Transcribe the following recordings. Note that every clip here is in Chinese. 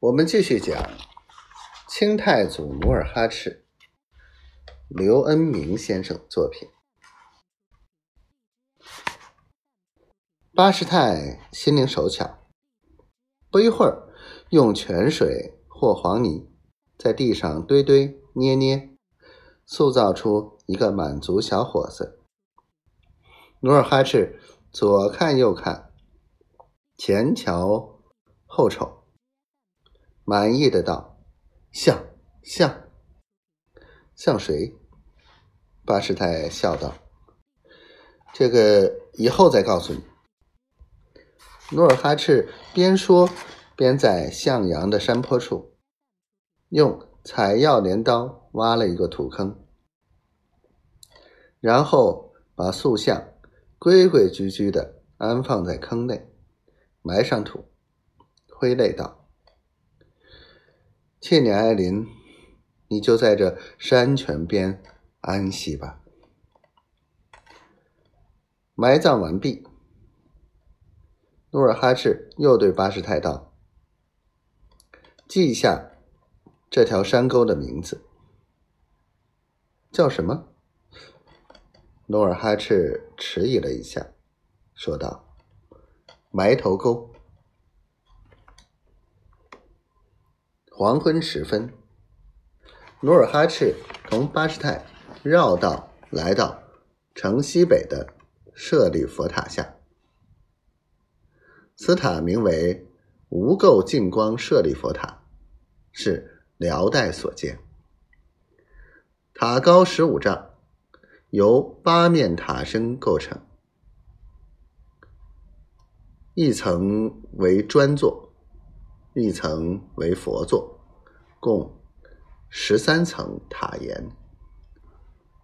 我们继续讲清太祖努尔哈赤，刘恩明先生作品。八师太心灵手巧，不一会儿，用泉水或黄泥在地上堆堆捏捏，塑造出一个满族小伙子。努尔哈赤左看右看，前瞧后瞅。满意的道：“像像像谁？”八师太笑道：“这个以后再告诉你。”努尔哈赤边说边在向阳的山坡处用采药镰刀挖了一个土坑，然后把塑像规规矩矩的安放在坑内，埋上土，挥泪道。千年哀临，你就在这山泉边安息吧。埋葬完毕，努尔哈赤又对八师太道：“记下这条山沟的名字，叫什么？”努尔哈赤迟疑了一下，说道：“埋头沟。”黄昏时分，努尔哈赤同八师太绕道来到城西北的舍利佛塔下。此塔名为无垢净光舍利佛塔，是辽代所建。塔高十五丈，由八面塔身构成，一层为砖座。一层为佛座，共十三层塔檐，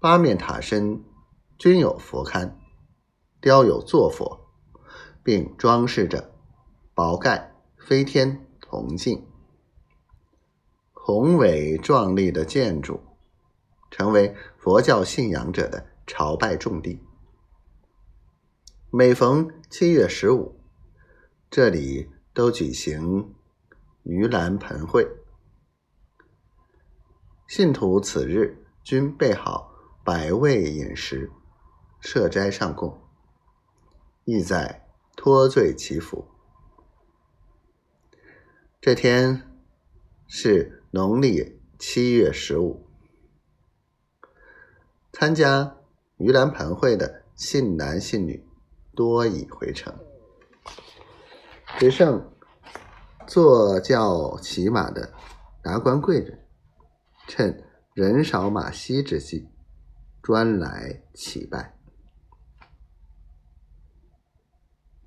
八面塔身均有佛龛，雕有坐佛，并装饰着宝盖、飞天、铜镜，宏伟壮丽的建筑，成为佛教信仰者的朝拜重地。每逢七月十五，这里都举行。盂兰盆会，信徒此日均备好百味饮食，设斋上供，意在脱罪祈福。这天是农历七月十五，参加盂兰盆会的信男信女多已回城，只剩。坐轿骑马的达官贵人，趁人少马稀之际，专来乞拜。